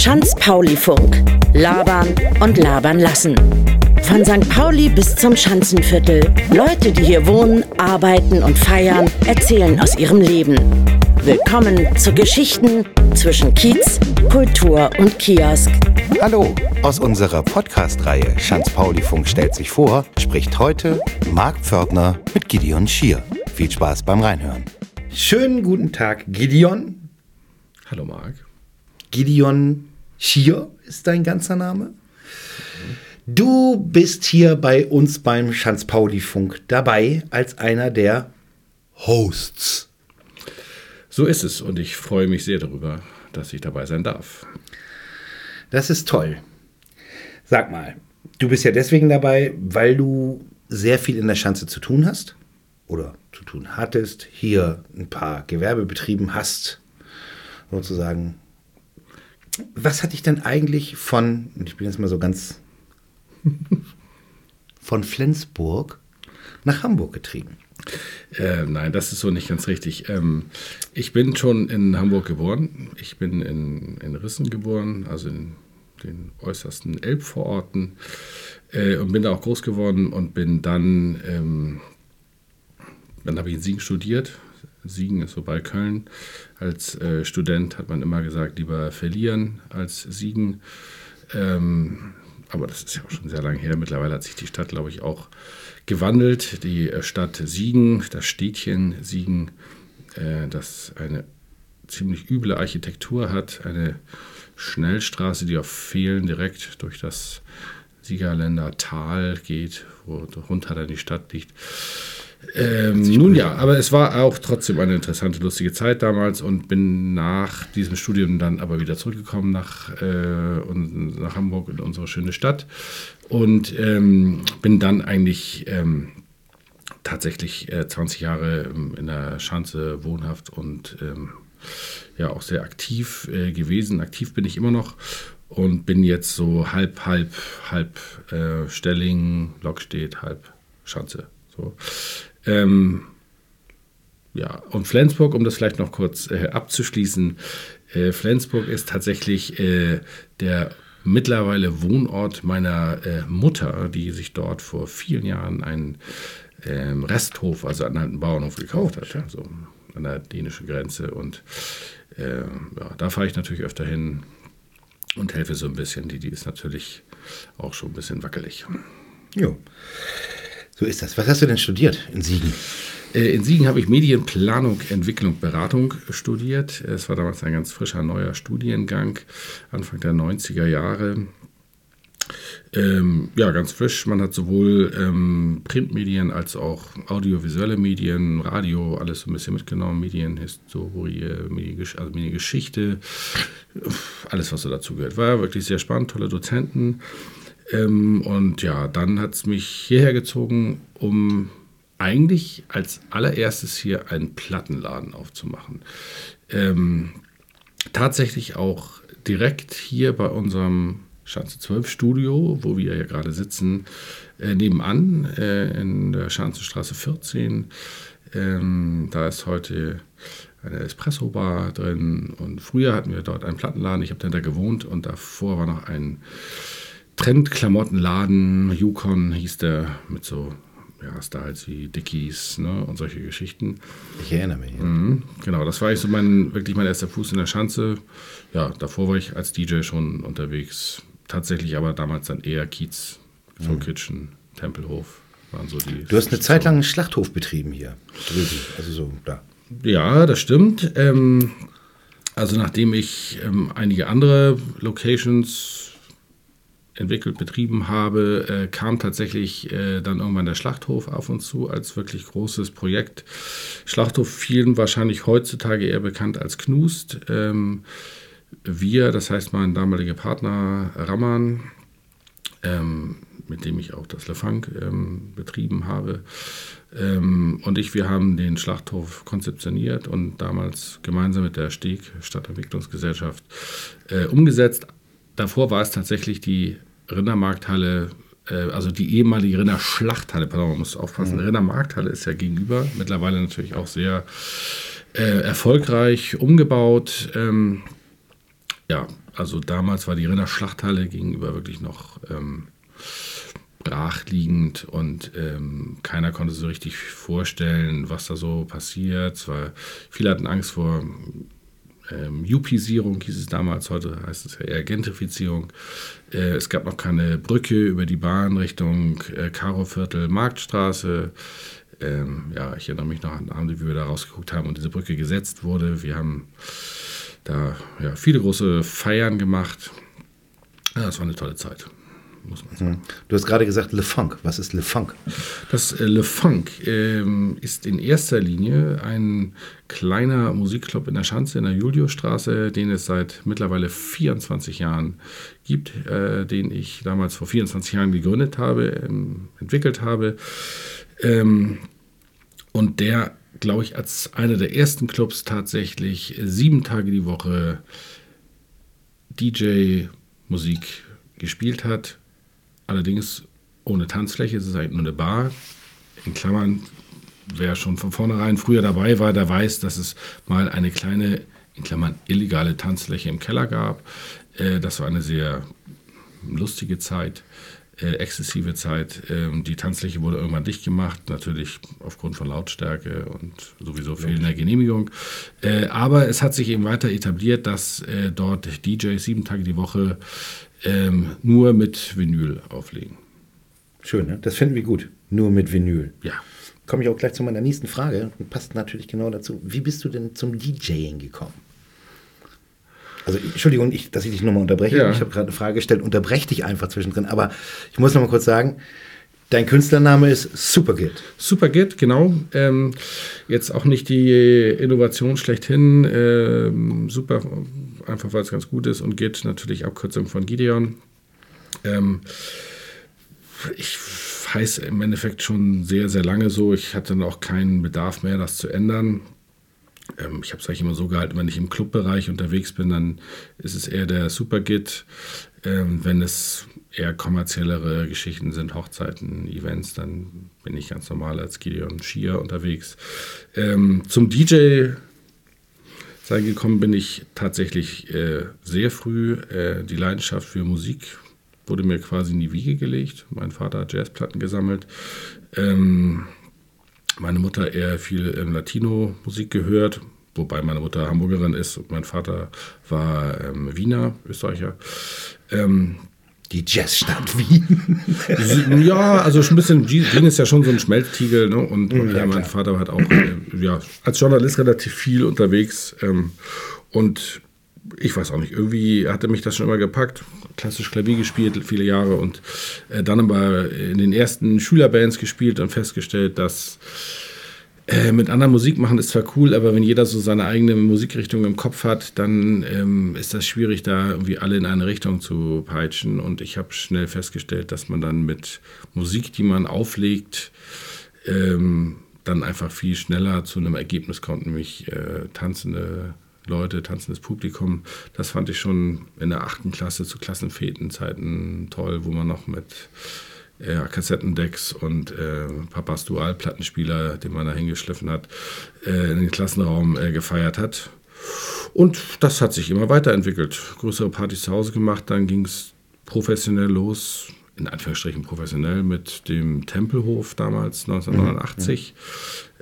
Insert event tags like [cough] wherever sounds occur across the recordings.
Schanz-Pauli-Funk. Labern und labern lassen. Von St. Pauli bis zum Schanzenviertel. Leute, die hier wohnen, arbeiten und feiern, erzählen aus ihrem Leben. Willkommen zu Geschichten zwischen Kiez, Kultur und Kiosk. Hallo, aus unserer Podcast-Reihe Schanz-Pauli-Funk stellt sich vor, spricht heute Marc Pförtner mit Gideon Schier. Viel Spaß beim Reinhören. Schönen guten Tag, Gideon. Hallo Marc. Gideon Schier ist dein ganzer Name. Du bist hier bei uns beim Schanz-Pauli-Funk dabei als einer der Hosts. So ist es und ich freue mich sehr darüber, dass ich dabei sein darf. Das ist toll. Sag mal, du bist ja deswegen dabei, weil du sehr viel in der Schanze zu tun hast oder zu tun hattest, hier ein paar Gewerbe sozusagen was hat dich denn eigentlich von, und ich bin jetzt mal so ganz, [laughs] von Flensburg nach Hamburg getrieben? Äh, nein, das ist so nicht ganz richtig. Ähm, ich bin schon in Hamburg geboren. Ich bin in, in Rissen geboren, also in den äußersten Elbvororten äh, und bin da auch groß geworden und bin dann, ähm, dann habe ich in Siegen studiert, Siegen ist so bei Köln. Als äh, Student hat man immer gesagt, lieber verlieren als siegen. Ähm, aber das ist ja auch schon sehr lange her. Mittlerweile hat sich die Stadt, glaube ich, auch gewandelt. Die äh, Stadt Siegen, das Städtchen Siegen, äh, das eine ziemlich üble Architektur hat, eine Schnellstraße, die auf Fehlen direkt durch das Siegerländer Tal geht, wo runter dann die Stadt liegt. Ähm, nun ja, aber es war auch trotzdem eine interessante, lustige Zeit damals und bin nach diesem Studium dann aber wieder zurückgekommen nach, äh, und nach Hamburg in unsere schöne Stadt und ähm, bin dann eigentlich ähm, tatsächlich äh, 20 Jahre ähm, in der Schanze wohnhaft und ähm, ja auch sehr aktiv äh, gewesen. Aktiv bin ich immer noch und bin jetzt so halb, halb, halb äh, Stelling, Lokstedt, halb Schanze. So. Ähm, ja, und Flensburg, um das vielleicht noch kurz äh, abzuschließen, äh, Flensburg ist tatsächlich äh, der mittlerweile Wohnort meiner äh, Mutter, die sich dort vor vielen Jahren einen ähm, Resthof, also einen alten Bauernhof gekauft hat, also an der dänischen Grenze. Und äh, ja, da fahre ich natürlich öfter hin und helfe so ein bisschen. Die, die ist natürlich auch schon ein bisschen wackelig. Jo. So ist das. Was hast du denn studiert in Siegen? Äh, in Siegen habe ich Medienplanung, Entwicklung, Beratung studiert. Es war damals ein ganz frischer neuer Studiengang, Anfang der 90er Jahre. Ähm, ja, ganz frisch. Man hat sowohl ähm, Printmedien als auch audiovisuelle Medien, Radio, alles so ein bisschen mitgenommen, Medienhistorie, Mediengesch also Mediengeschichte, alles, was so dazu gehört. War wirklich sehr spannend, tolle Dozenten. Ähm, und ja, dann hat es mich hierher gezogen, um eigentlich als allererstes hier einen Plattenladen aufzumachen. Ähm, tatsächlich auch direkt hier bei unserem Schanze 12 Studio, wo wir ja gerade sitzen, äh, nebenan äh, in der Schanzenstraße 14. Ähm, da ist heute eine Espresso-Bar drin und früher hatten wir dort einen Plattenladen. Ich habe dann da gewohnt und davor war noch ein Trendklamottenladen, Yukon hieß der, mit so ja, Styles wie Dickies ne, und solche Geschichten. Ich erinnere mich. Ja. Mhm, genau, das war ich so mein, wirklich mein erster Fuß in der Schanze. Ja, davor war ich als DJ schon unterwegs. Tatsächlich aber damals dann eher Kiez, mhm. Kitchen, Tempelhof waren so die. Du hast eine Zeit lang einen Schlachthof betrieben hier drüben, also so da. Ja, das stimmt. Ähm, also nachdem ich ähm, einige andere Locations entwickelt, betrieben habe, äh, kam tatsächlich äh, dann irgendwann der Schlachthof auf uns zu als wirklich großes Projekt. Schlachthof vielen wahrscheinlich heutzutage eher bekannt als Knust. Ähm, wir, das heißt mein damaliger Partner Raman, ähm, mit dem ich auch das Lefunk ähm, betrieben habe, ähm, und ich, wir haben den Schlachthof konzeptioniert und damals gemeinsam mit der Steg Stadtentwicklungsgesellschaft äh, umgesetzt. Davor war es tatsächlich die Rindermarkthalle, äh, also die ehemalige Rinderschlachthalle, pardon, man muss aufpassen, mhm. Rindermarkthalle ist ja gegenüber, mittlerweile natürlich auch sehr äh, erfolgreich umgebaut. Ähm, ja, also damals war die Rinderschlachthalle gegenüber wirklich noch ähm, brachliegend und ähm, keiner konnte so richtig vorstellen, was da so passiert. Zwar, viele hatten Angst vor ähm, Jupisierung, hieß es damals, heute heißt es ja eher Gentrifizierung. Äh, es gab noch keine Brücke über die Bahn Richtung äh, Karoviertel, Marktstraße. Ähm, ja, ich erinnere mich noch an den Abend, wie wir da rausgeguckt haben und diese Brücke gesetzt wurde. Wir haben da ja, viele große Feiern gemacht. Ja, das war eine tolle Zeit muss man sagen. Du hast gerade gesagt Le Funk. Was ist Le Funk? Das äh, Le Funk ähm, ist in erster Linie ein kleiner Musikclub in der Schanze in der Juliusstraße, den es seit mittlerweile 24 Jahren gibt, äh, den ich damals vor 24 Jahren gegründet habe, ähm, entwickelt habe. Ähm, und der, glaube ich, als einer der ersten Clubs tatsächlich sieben Tage die Woche DJ-Musik gespielt hat Allerdings ohne Tanzfläche, es ist eigentlich nur eine Bar. In Klammern, wer schon von vornherein früher dabei war, der weiß, dass es mal eine kleine, in Klammern, illegale Tanzfläche im Keller gab. Äh, das war eine sehr lustige Zeit, äh, exzessive Zeit. Ähm, die Tanzfläche wurde irgendwann dicht gemacht, natürlich aufgrund von Lautstärke und sowieso fehlender Genehmigung. Äh, aber es hat sich eben weiter etabliert, dass dort DJs sieben Tage die Woche ähm, nur mit Vinyl auflegen. Schön, ne? das finden wir gut. Nur mit Vinyl. Ja. Komme ich auch gleich zu meiner nächsten Frage. Passt natürlich genau dazu. Wie bist du denn zum DJing gekommen? Also, Entschuldigung, ich, dass ich dich nochmal unterbreche. Ja. Ich habe gerade eine Frage gestellt, unterbreche dich einfach zwischendrin. Aber ich muss nochmal kurz sagen, Dein Künstlername ist Supergit. Supergit, genau. Ähm, jetzt auch nicht die Innovation schlechthin. Ähm, super einfach weil es ganz gut ist und Git natürlich Abkürzung von Gideon. Ähm, ich heiße im Endeffekt schon sehr, sehr lange so. Ich hatte auch keinen Bedarf mehr, das zu ändern. Ähm, ich habe es eigentlich immer so gehalten, wenn ich im Clubbereich unterwegs bin, dann ist es eher der Supergit. Ähm, wenn es eher kommerziellere Geschichten sind, Hochzeiten, Events, dann bin ich ganz normal als Gideon Schier unterwegs. Ähm, zum DJ sein gekommen bin ich tatsächlich äh, sehr früh. Äh, die Leidenschaft für Musik wurde mir quasi in die Wiege gelegt. Mein Vater hat Jazzplatten gesammelt. Ähm, meine Mutter eher viel ähm, Latino-Musik gehört, wobei meine Mutter Hamburgerin ist und mein Vater war ähm, Wiener, Österreicher. Ähm, die Jazzstadt Wien. [laughs] ja, also schon ein bisschen, Wien ist ja schon so ein Schmelztiegel, ne? Und ja, äh, mein Vater hat auch äh, ja, als Journalist relativ viel unterwegs. Ähm, und ich weiß auch nicht, irgendwie hatte mich das schon immer gepackt. Klassisch Klavier gespielt, viele Jahre und äh, dann aber in den ersten Schülerbands gespielt und festgestellt, dass äh, mit anderer Musik machen ist zwar cool, aber wenn jeder so seine eigene Musikrichtung im Kopf hat, dann ähm, ist das schwierig, da irgendwie alle in eine Richtung zu peitschen. Und ich habe schnell festgestellt, dass man dann mit Musik, die man auflegt, ähm, dann einfach viel schneller zu einem Ergebnis kommt, nämlich äh, tanzende Leute, tanzendes Publikum. Das fand ich schon in der achten Klasse zu Klassenfetenzeiten toll, wo man noch mit ja, Kassettendecks und äh, Papas Dual-Plattenspieler, den man da hingeschliffen hat, äh, in den Klassenraum äh, gefeiert hat. Und das hat sich immer weiterentwickelt. Größere Partys zu Hause gemacht, dann ging es professionell los, in Anführungsstrichen professionell, mit dem Tempelhof damals 1989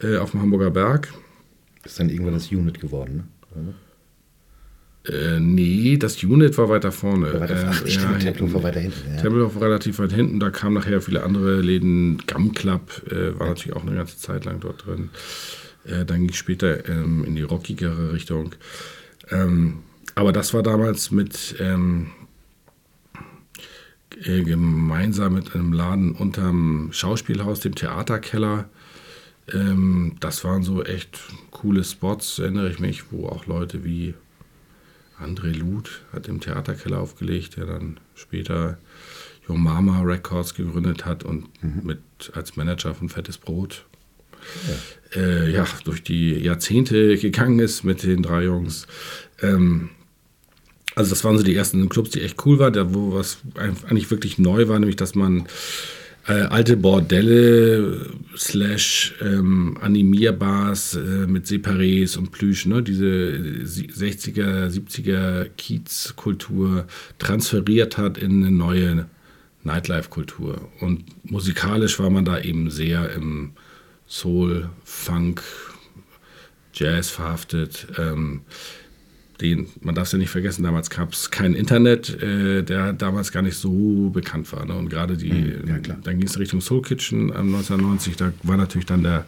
mhm, ja. auf dem Hamburger Berg. Ist dann irgendwann das Unit geworden, ne? Äh, nee, das Unit war weiter vorne. War ach, äh, stimmt, ja, Tempelhof war weiter hinten. Ja. Tempelhof war relativ weit hinten. Da kamen nachher viele andere Läden. Gum Club äh, war ja. natürlich auch eine ganze Zeit lang dort drin. Äh, dann ging es später ähm, in die rockigere Richtung. Ähm, aber das war damals mit ähm, äh, gemeinsam mit einem Laden unterm Schauspielhaus, dem Theaterkeller. Ähm, das waren so echt coole Spots, erinnere ich mich, wo auch Leute wie André Luth hat im Theaterkeller aufgelegt, der dann später Yo Mama Records gegründet hat und mhm. mit als Manager von Fettes Brot ja. Äh, ja. durch die Jahrzehnte gegangen ist mit den drei Jungs. Ähm, also das waren so die ersten Clubs, die echt cool waren, da wo was eigentlich wirklich neu war, nämlich dass man äh, alte Bordelle slash ähm, Animierbars äh, mit Separés und Plüsch, ne? diese 60er, 70er Kiez-Kultur transferiert hat in eine neue Nightlife-Kultur. Und musikalisch war man da eben sehr im Soul, Funk, Jazz verhaftet. Ähm, den, man darf es ja nicht vergessen, damals gab es kein Internet, äh, der damals gar nicht so bekannt war. Ne? Und gerade die, mhm, ja, dann ging es Richtung Soul Kitchen ähm, 1990, da war natürlich dann der,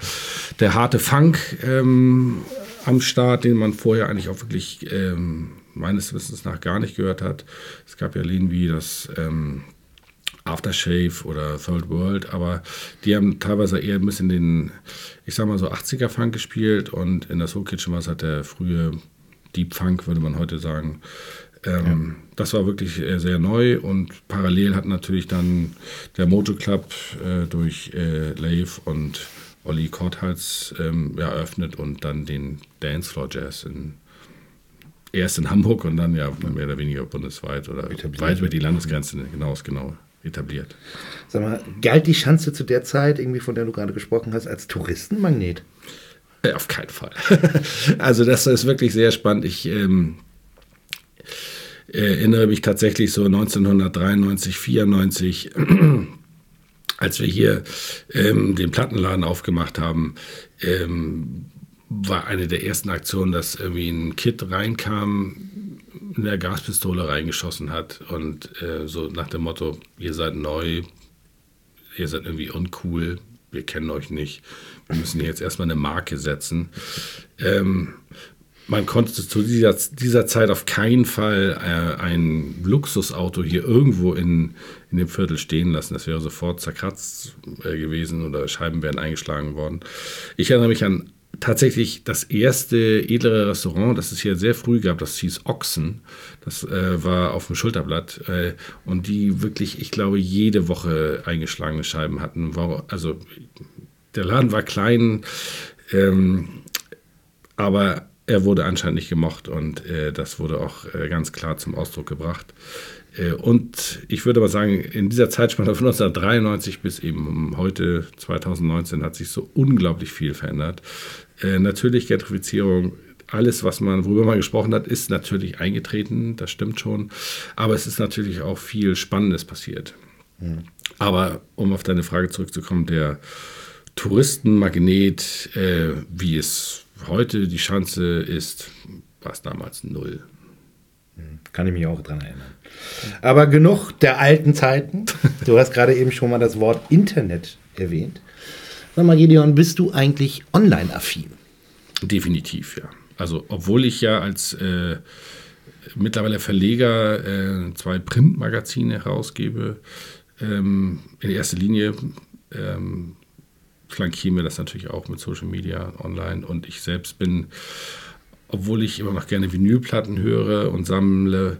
der harte Funk ähm, am Start, den man vorher eigentlich auch wirklich ähm, meines Wissens nach gar nicht gehört hat. Es gab ja Läden wie das ähm, Aftershave oder Third World, aber die haben teilweise eher ein bisschen den, ich sag mal so 80er Funk gespielt und in der Soul Kitchen war es halt der frühe Deep Funk, würde man heute sagen. Ähm, ja. Das war wirklich äh, sehr neu und parallel hat natürlich dann der Mojo Club äh, durch äh, Lave und Olli Korthals ähm, eröffnet und dann den Dancefloor Jazz in, erst in Hamburg und dann ja mehr oder weniger bundesweit oder etabliert. weit über die Landesgrenzen hinaus genau etabliert. Sag mal, galt die Schanze zu der Zeit, irgendwie von der du gerade gesprochen hast, als Touristenmagnet? [laughs] Äh, auf keinen Fall. [laughs] also das ist wirklich sehr spannend. Ich ähm, erinnere mich tatsächlich so 1993, 94, [clears throat] als wir hier ähm, den Plattenladen aufgemacht haben, ähm, war eine der ersten Aktionen, dass irgendwie ein Kid reinkam, in der Gaspistole reingeschossen hat und äh, so nach dem Motto, ihr seid neu, ihr seid irgendwie uncool, wir kennen euch nicht, wir müssen jetzt erstmal eine Marke setzen. Ähm, man konnte zu dieser, dieser Zeit auf keinen Fall äh, ein Luxusauto hier irgendwo in, in dem Viertel stehen lassen. Das wäre sofort zerkratzt äh, gewesen oder Scheiben wären eingeschlagen worden. Ich erinnere mich an tatsächlich das erste edlere Restaurant, das es hier sehr früh gab, das hieß Ochsen. Das äh, war auf dem Schulterblatt. Äh, und die wirklich, ich glaube, jede Woche eingeschlagene Scheiben hatten. War, also der Laden war klein, ähm, aber er wurde anscheinend nicht gemocht und äh, das wurde auch äh, ganz klar zum Ausdruck gebracht. Äh, und ich würde aber sagen, in dieser Zeitspanne von 1993 bis eben heute 2019 hat sich so unglaublich viel verändert. Äh, natürlich Gentrifizierung, alles, was man, worüber man gesprochen hat, ist natürlich eingetreten, das stimmt schon. Aber es ist natürlich auch viel Spannendes passiert. Mhm. Aber um auf deine Frage zurückzukommen, der Touristenmagnet, äh, wie es heute die Schanze ist, war es damals null. Hm, kann ich mich auch dran erinnern. Aber genug der alten Zeiten. [laughs] Du hast gerade eben schon mal das Wort Internet erwähnt. Sag mal, Gideon, bist du eigentlich online-affin? Definitiv, ja. Also, obwohl ich ja als äh, mittlerweile Verleger äh, zwei Printmagazine herausgebe, ähm, in erster Linie ähm, flankieren wir das natürlich auch mit Social Media online. Und ich selbst bin, obwohl ich immer noch gerne Vinylplatten höre und sammle,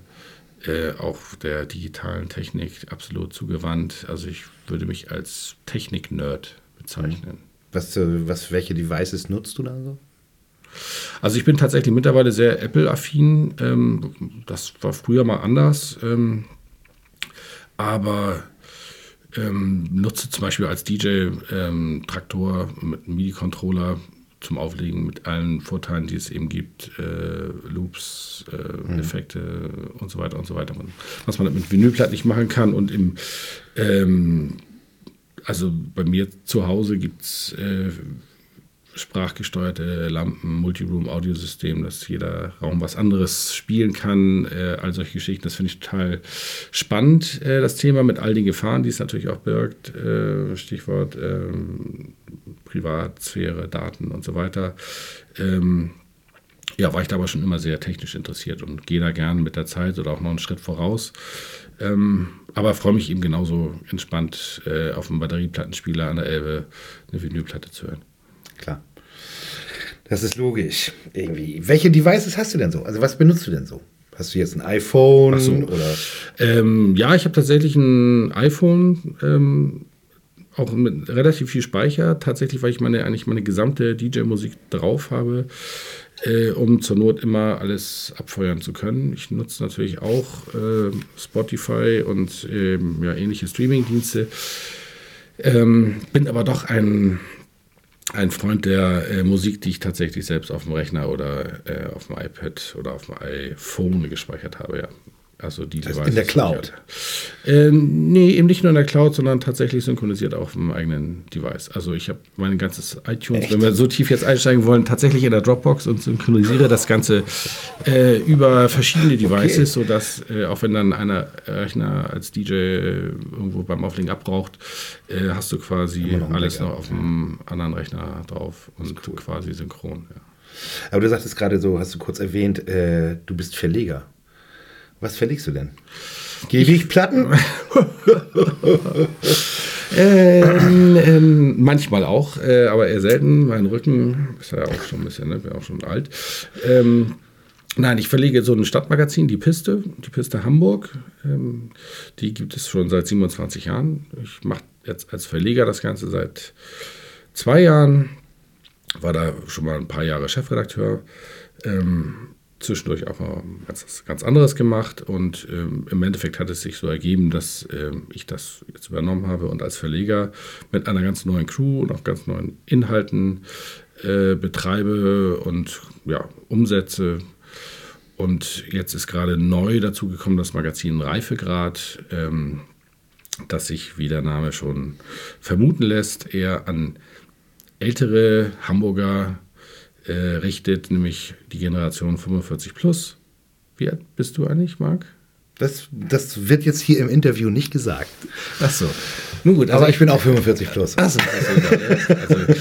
äh, auch der digitalen Technik absolut zugewandt. Also ich würde mich als Technik-Nerd bezeichnen. Was, äh, was, welche Devices nutzt du da so? Also ich bin tatsächlich mittlerweile sehr Apple-affin. Ähm, das war früher mal anders. Ähm, aber ähm, nutze zum Beispiel als DJ ähm, Traktor mit einem MIDI-Controller zum Auflegen mit allen Vorteilen, die es eben gibt, äh, Loops, äh, mhm. Effekte und so weiter und so weiter. Was man mit Vinylplatten nicht machen kann und im ähm, also bei mir zu Hause gibt es äh, sprachgesteuerte Lampen, Multiroom-Audiosystem, dass jeder Raum was anderes spielen kann. Äh, all solche Geschichten, das finde ich total spannend, äh, das Thema mit all den Gefahren, die es natürlich auch birgt. Äh, Stichwort ähm, Privatsphäre, Daten und so weiter. Ähm, ja, war ich da aber schon immer sehr technisch interessiert und gehe da gern mit der Zeit oder auch noch einen Schritt voraus. Ähm, aber freue mich eben genauso entspannt äh, auf einem Batterieplattenspieler an der Elbe eine Vinylplatte zu hören. Klar. Das ist logisch. Irgendwie. Welche Devices hast du denn so? Also was benutzt du denn so? Hast du jetzt ein iPhone? So. Oder? Ähm, ja, ich habe tatsächlich ein iPhone, ähm, auch mit relativ viel Speicher. Tatsächlich, weil ich meine, eigentlich meine gesamte DJ-Musik drauf habe, äh, um zur Not immer alles abfeuern zu können. Ich nutze natürlich auch äh, Spotify und ähm, ja, ähnliche Streaming-Dienste. Ähm, bin aber doch ein, ein Freund der äh, Musik, die ich tatsächlich selbst auf dem Rechner oder äh, auf dem iPad oder auf dem iPhone gespeichert habe, ja. Also die also in der Cloud? Äh, nee, eben nicht nur in der Cloud, sondern tatsächlich synchronisiert auf dem eigenen Device. Also ich habe mein ganzes iTunes, Echt? wenn wir so tief jetzt einsteigen wollen, tatsächlich in der Dropbox und synchronisiere das Ganze äh, über verschiedene Devices, okay. sodass äh, auch wenn dann einer Rechner als DJ irgendwo beim Auflegen abbraucht, äh, hast du quasi alles noch auf dem anderen Rechner drauf und cool. quasi synchron. Ja. Aber du sagtest gerade so, hast du kurz erwähnt, äh, du bist Verleger. Was verlegst du denn? Gewichtplatten? [laughs] ähm, ähm, manchmal auch, äh, aber eher selten. Mein Rücken ist ja auch schon ein bisschen, ne? bin auch schon alt. Ähm, nein, ich verlege so ein Stadtmagazin, die Piste, die Piste Hamburg. Ähm, die gibt es schon seit 27 Jahren. Ich mache jetzt als Verleger das Ganze seit zwei Jahren. War da schon mal ein paar Jahre Chefredakteur. Ähm, zwischendurch auch mal ganz, ganz anderes gemacht und ähm, im Endeffekt hat es sich so ergeben, dass ähm, ich das jetzt übernommen habe und als Verleger mit einer ganz neuen Crew und auch ganz neuen Inhalten äh, betreibe und ja, umsetze. Und jetzt ist gerade neu dazu gekommen das Magazin Reifegrad, ähm, das sich, wie der Name schon vermuten lässt, eher an ältere Hamburger äh, richtet, nämlich die Generation 45 plus. Wie alt bist du eigentlich, Marc? Das, das wird jetzt hier im Interview nicht gesagt. Ach so. Nun gut, also aber ich bin auch 45 plus. Ach so, also, also,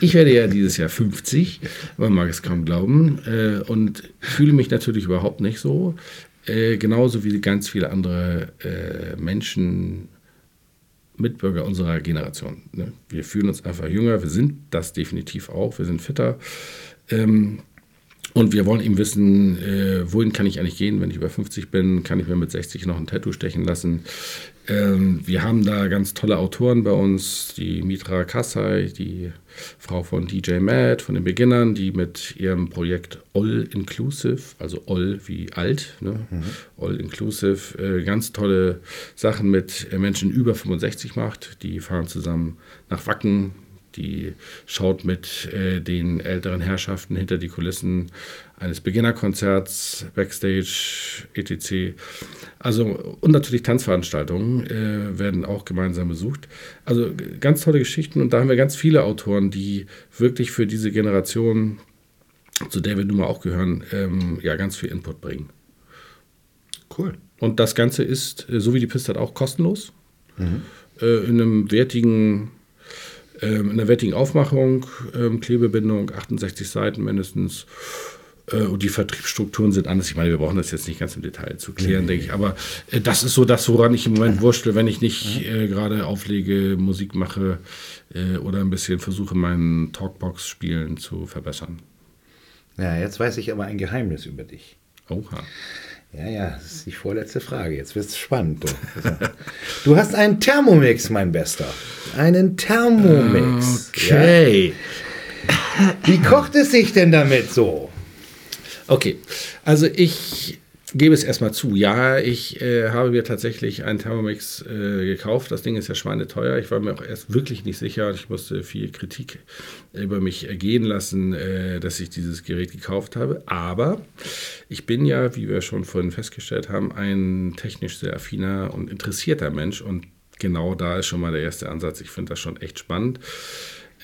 ich werde ja dieses Jahr 50, man mag es kaum glauben, äh, und fühle mich natürlich überhaupt nicht so. Äh, genauso wie ganz viele andere äh, Menschen, Mitbürger unserer Generation. Ne? Wir fühlen uns einfach jünger, wir sind das definitiv auch, wir sind fitter. Ähm, und wir wollen eben wissen, äh, wohin kann ich eigentlich gehen, wenn ich über 50 bin? Kann ich mir mit 60 noch ein Tattoo stechen lassen? Ähm, wir haben da ganz tolle Autoren bei uns, die Mitra Kassai, die Frau von DJ Mad, von den Beginnern, die mit ihrem Projekt All Inclusive, also All wie alt, ne? Mhm. All Inclusive, äh, ganz tolle Sachen mit Menschen über 65 macht. Die fahren zusammen nach Wacken die schaut mit äh, den älteren Herrschaften hinter die Kulissen eines Beginnerkonzerts, Backstage, etc. Also und natürlich Tanzveranstaltungen äh, werden auch gemeinsam besucht. Also ganz tolle Geschichten und da haben wir ganz viele Autoren, die wirklich für diese Generation, zu der wir nun mal auch gehören, ähm, ja ganz viel Input bringen. Cool. Und das Ganze ist, äh, so wie die Piste hat, auch kostenlos. Mhm. Äh, in einem wertigen ähm, in der wertigen Aufmachung, ähm, Klebebindung, 68 Seiten mindestens. Äh, und die Vertriebsstrukturen sind anders. Ich meine, wir brauchen das jetzt nicht ganz im Detail zu klären, mhm. denke ich. Aber äh, das ist so das, woran ich im Moment wurschtel, wenn ich nicht äh, gerade auflege, Musik mache äh, oder ein bisschen versuche, mein Talkbox-Spielen zu verbessern. Ja, jetzt weiß ich aber ein Geheimnis über dich. Oha. Ja, ja, das ist die vorletzte Frage. Jetzt wird es spannend. Du. du hast einen Thermomix, mein Bester. Einen Thermomix. Okay. Ja? Wie kocht es sich denn damit so? Okay, also ich gebe es erstmal zu. Ja, ich äh, habe mir tatsächlich einen Thermomix äh, gekauft. Das Ding ist ja schweineteuer. Ich war mir auch erst wirklich nicht sicher. Ich musste viel Kritik über mich ergehen lassen, äh, dass ich dieses Gerät gekauft habe. Aber ich bin ja, wie wir schon vorhin festgestellt haben, ein technisch sehr affiner und interessierter Mensch. Und genau da ist schon mal der erste Ansatz. Ich finde das schon echt spannend.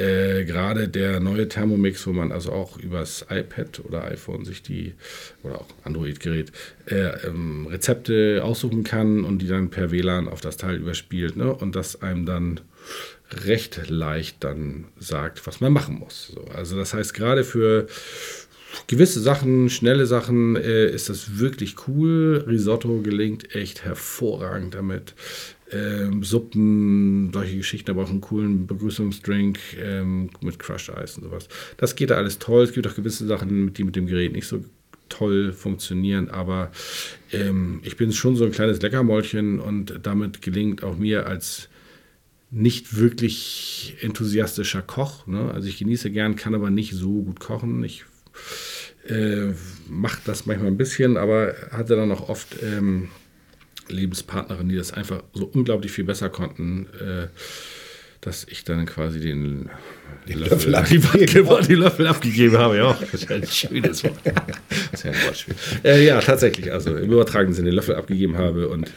Äh, gerade der neue Thermomix, wo man also auch übers iPad oder iPhone sich die, oder auch Android-Gerät, äh, ähm, Rezepte aussuchen kann und die dann per WLAN auf das Teil überspielt ne? und das einem dann recht leicht dann sagt, was man machen muss. So, also das heißt, gerade für gewisse Sachen, schnelle Sachen, äh, ist das wirklich cool. Risotto gelingt echt hervorragend damit ähm, Suppen, solche Geschichten, aber auch einen coolen Begrüßungsdrink ähm, mit Crushed Eis und sowas. Das geht da alles toll. Es gibt auch gewisse Sachen, die mit dem Gerät nicht so toll funktionieren, aber ähm, ich bin schon so ein kleines Leckermäulchen und damit gelingt auch mir als nicht wirklich enthusiastischer Koch. Ne? Also ich genieße gern, kann aber nicht so gut kochen. Ich äh, mache das manchmal ein bisschen, aber hatte dann auch oft ähm, Lebenspartnerin, die das einfach so unglaublich viel besser konnten. Äh, dass ich dann quasi den, Den Löffel die, abgegeben Wort- [laughs] die Löffel abgegeben habe. Ja, [laughs] das ist ein schönes Wort. [laughs] Das ist ja ein Wortspiel. Äh, ja, tatsächlich. Also im übertragenen Sinne den Löffel abgegeben habe und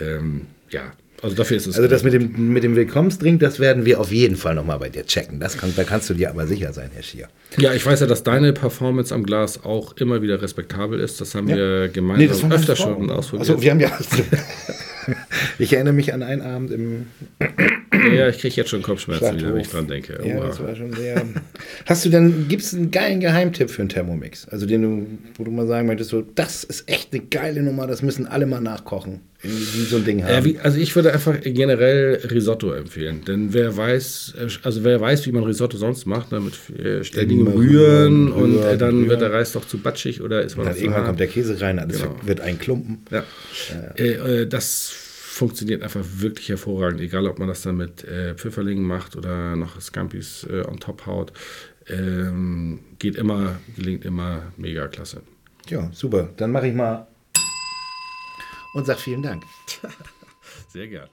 ähm, ja, also dafür ist es. Also das mit dem, mit dem Willkommensdrink, das werden wir auf jeden Fall nochmal bei dir checken. Das kann, da kannst du dir aber sicher sein, Herr Schier. ja, ich weiß ja, dass deine Performance am Glas auch immer wieder respektabel ist. Das haben wir gemeinsam meine öfter Frau. schon ausprobiert. Achso, wir haben ja. [laughs] ich erinnere mich an einen Abend im [clears throat] ja, ich kriege jetzt schon Kopfschmerzen wieder, wenn ich dran denke. Ja, das war schon sehr. Hast du denn, gibt es einen geilen Geheimtipp für einen Thermomix? Also den du, wo du mal sagen möchtest, so, das ist echt eine geile Nummer, das müssen alle mal nachkochen, die so ein Ding haben. Ja, wie, also ich würde einfach generell Risotto empfehlen, denn wer weiß, äh, also wer weiß, wie man Risotto sonst macht, ne, mit äh, ständigem Immer Rühren rühren, und äh, rühren, dann wird rühren. der Reis doch zu batschig oder ist man dann irgendwann hart. kommt der Käse rein, alles Genau. wird ein Klumpen. Ja. Äh, äh, das funktioniert einfach wirklich hervorragend, egal ob man das dann mit äh, Pfifferlingen macht oder noch Scampis äh, on top haut. Ähm, geht immer, gelingt immer mega klasse. Ja, super. Dann mache ich mal und sag vielen Dank. [laughs] Sehr gern.